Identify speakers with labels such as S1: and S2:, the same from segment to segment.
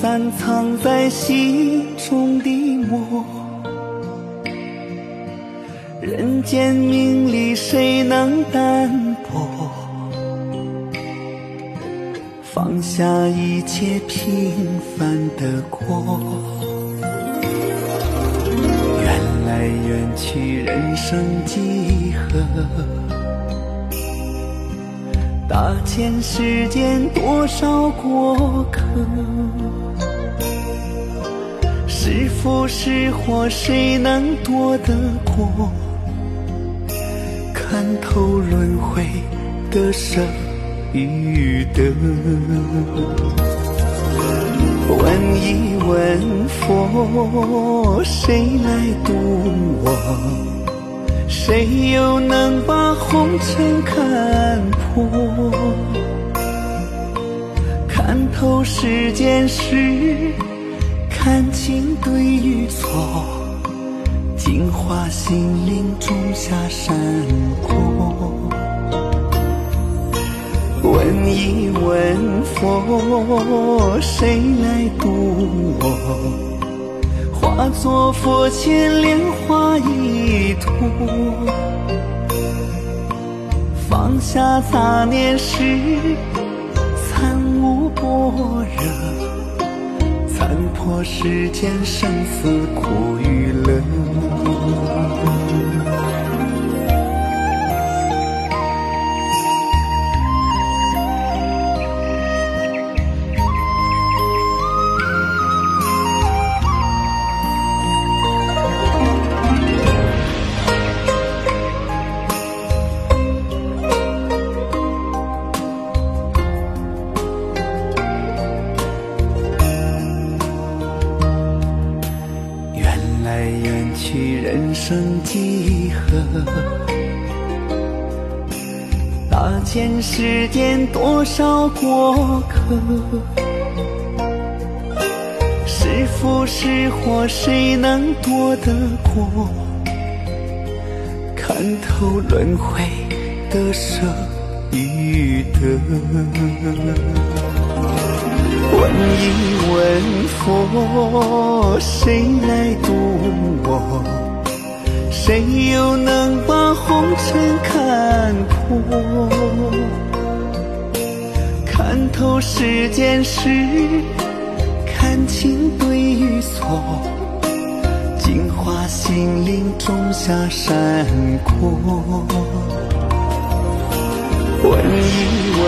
S1: 散藏在心中的墨，人间名利谁能淡泊？放下一切平凡的过，缘来缘去，人生几何？大千世间多少过客，是福是祸，谁能躲得过？看透轮回的生与得，问一问佛，谁来渡我？谁又能把红尘看破？看透世间事，看清对与错，净化心灵，种下善果。问一问佛，谁来渡我？化作佛前莲花一朵，放下杂念时，参悟般若，看破世间生死苦与乐。来缘去，人生几何？大千世间多少过客？是福是祸，谁能躲得过？看透轮回的舍与得。问一问佛，谁来渡我？谁又能把红尘看破？看透世间事，看清对与错，净化心灵，种下善果。问一问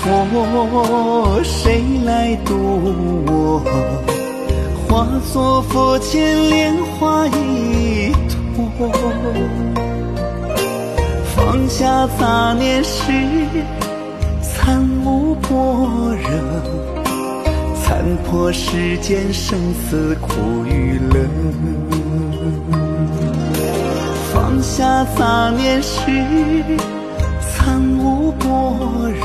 S1: 佛，谁来渡我？化作佛前莲花一朵。放下杂念时，参悟般若，参破世间生死苦与乐。放下杂念时，悟般若，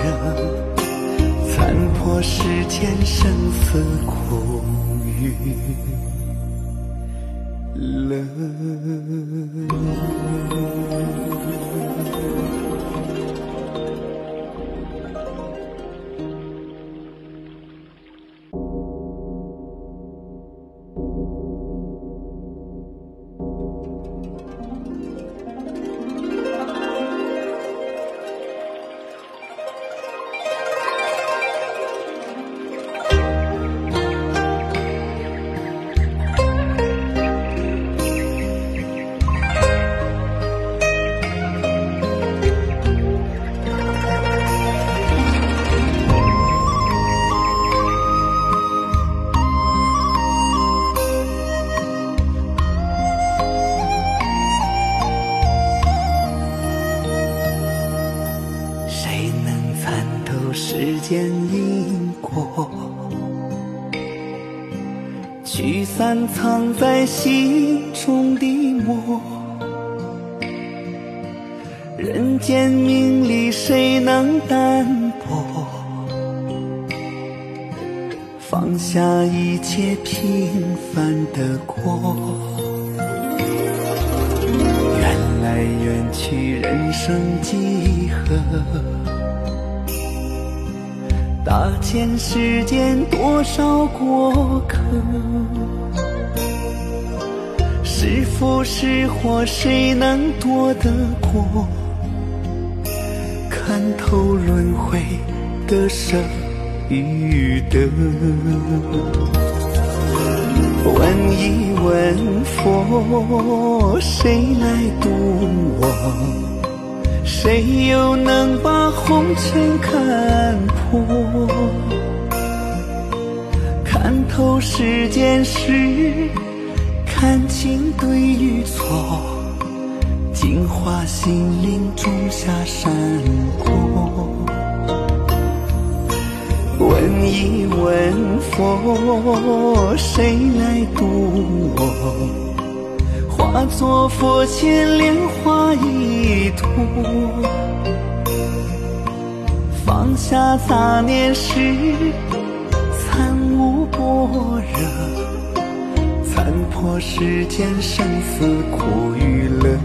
S1: 参破世间生死苦与乐。藏在心中的墨，人间名利谁能淡泊？放下一切平凡的过，缘来缘去，人生几何？大千世间多少过客，是福是祸，谁能躲得过？看透轮回的舍与得。问一问佛，谁来渡我？谁又能把红尘看破？世间事，看清对与错，净化心灵，种下善果。问一问佛，谁来渡我？化作佛前莲花一朵，放下杂念时，般若，参破世间生死苦与乐。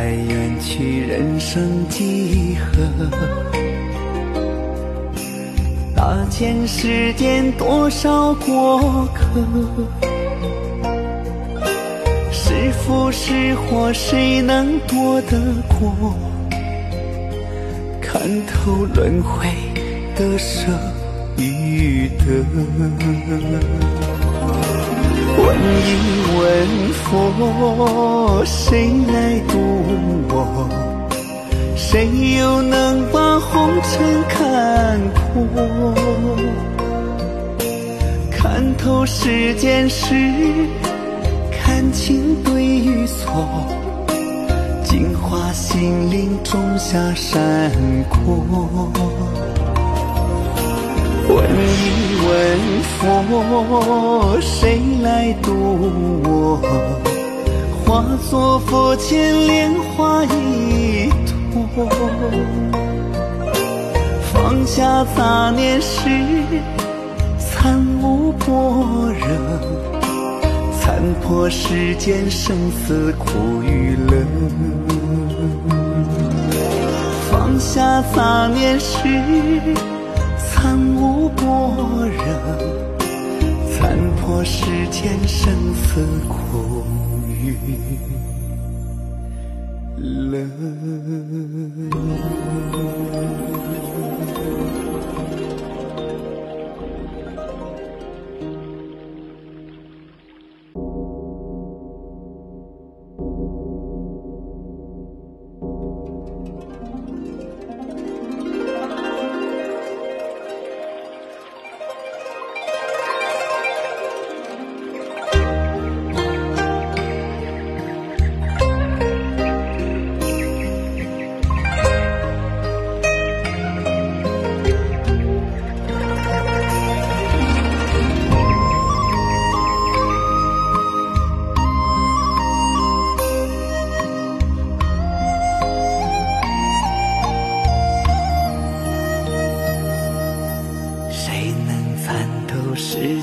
S1: 来缘去，人生几何？大千世间多少过客？是福是祸，谁能躲得过？看透轮回的舍与得。问一问佛，谁来渡我？谁又能把红尘看破？看透世间事，看清对与错，净化心灵，种下善果。问一问佛，谁来渡我？化作佛前莲花一朵。放下杂念时，参悟般若，参破世间生死苦与乐。放下杂念时，参参破世间生死苦与乐。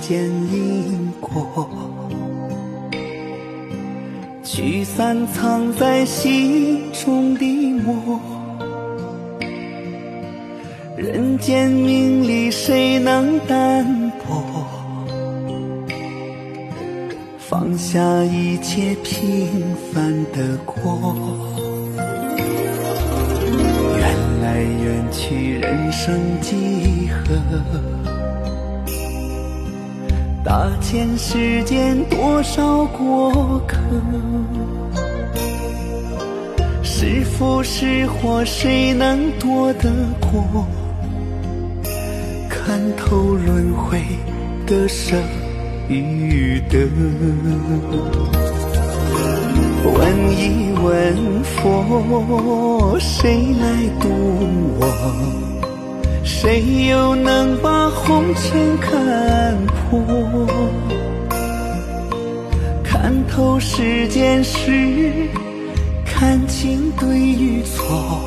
S1: 因果，聚散藏在心中的魔，人间名利谁能淡泊？放下一切平凡的过，缘来缘去，人生几何？大千世间多少过客？是福是祸，谁能躲得过？看透轮回的舍与得。问一问佛，谁来渡我？谁又能把红尘看破？看透世间事，看清对与错，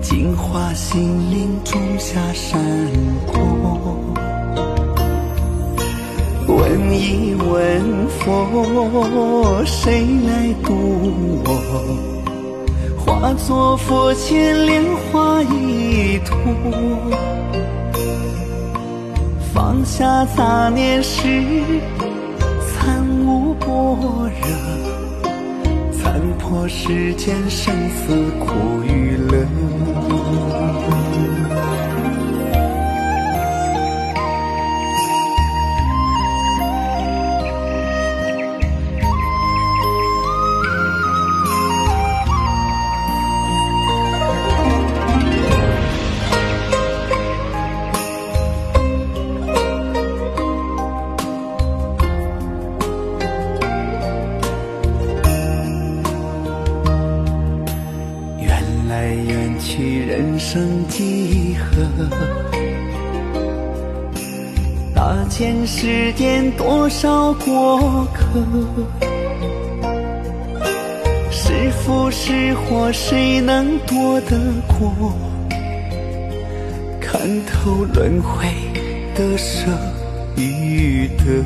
S1: 净化心灵，种下善果。问一问佛，谁来渡我？化作佛前莲花一朵，放下杂念时，参悟般若，参破世间生死苦与乐。去人生几何？大千世间多少过客？是福是祸，谁能躲得过？看透轮回的舍与得。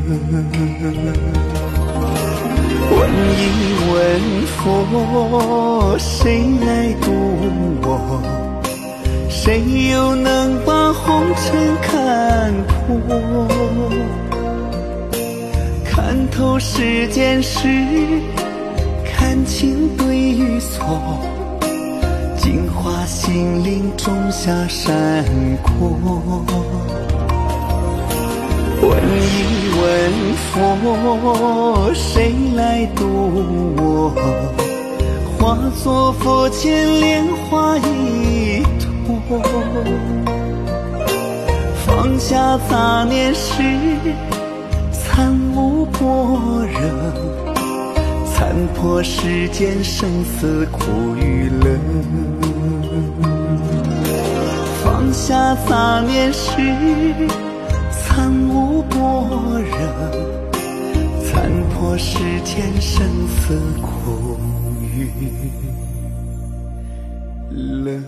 S1: 问一问佛，谁来渡我？谁又能把红尘看破？看透世间事，看清对与错，净化心灵，种下善果。问一问佛，谁来渡我？化作佛前莲花一朵。放下杂念时，参悟般若，参破世间生死苦与乐。放下杂念时，参悟般若，参破世间生死苦与乐。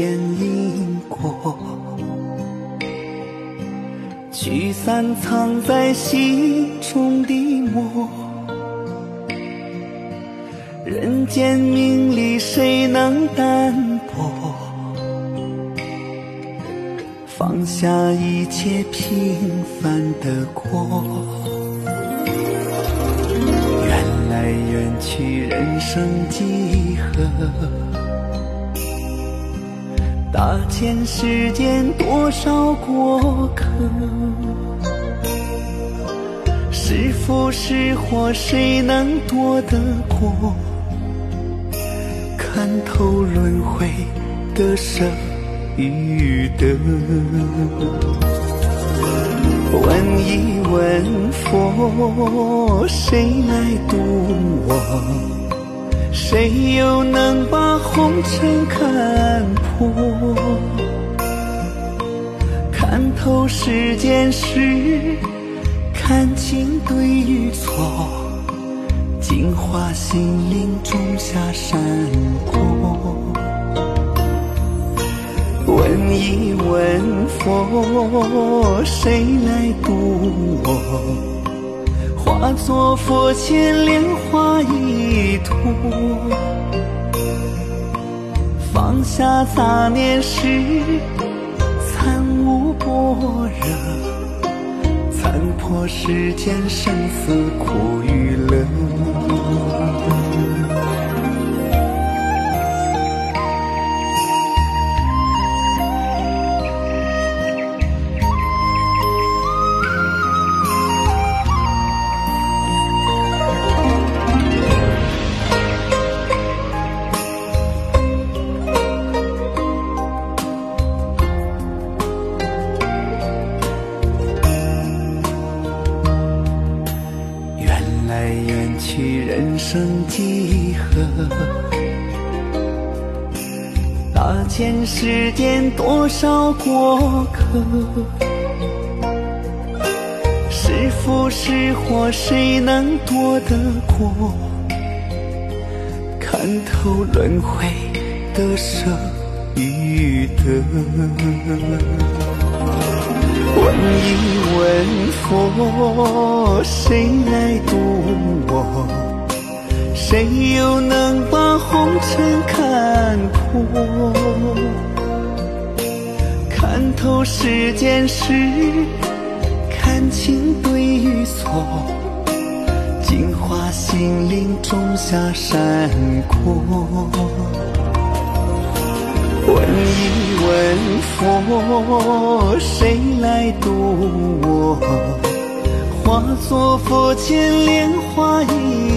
S1: 因果，聚散藏在心中的魔，人间名利谁能淡泊？放下一切平凡的过，缘来缘去，人生几何？大千世间多少过客？是福是祸，谁能躲得过？看透轮回的舍与得。问一问佛，谁来渡我？谁又能把红尘看破？看透世间事。看清对与错，净化心灵，种下善果。问一问佛，谁来渡我？化作佛前莲花一朵。放下杂念时，参悟般若，参破世间生死苦与乐。人生几何？大千世间多少过客？是福是祸，谁能躲得过？看透轮回的舍与得。问一问佛，谁来渡我？谁又能把红尘看破？看透世间事，看清对与错，净化心灵，种下善果。问一问佛，谁来渡我？化作佛前莲花一。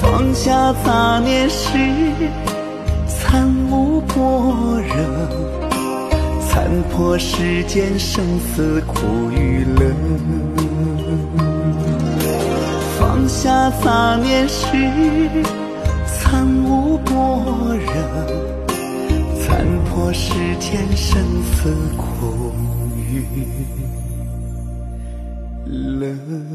S1: 放下杂念时，参悟般若，参破世间生死苦与乐。放下杂念时。参悟般若，参破世间生死苦与乐。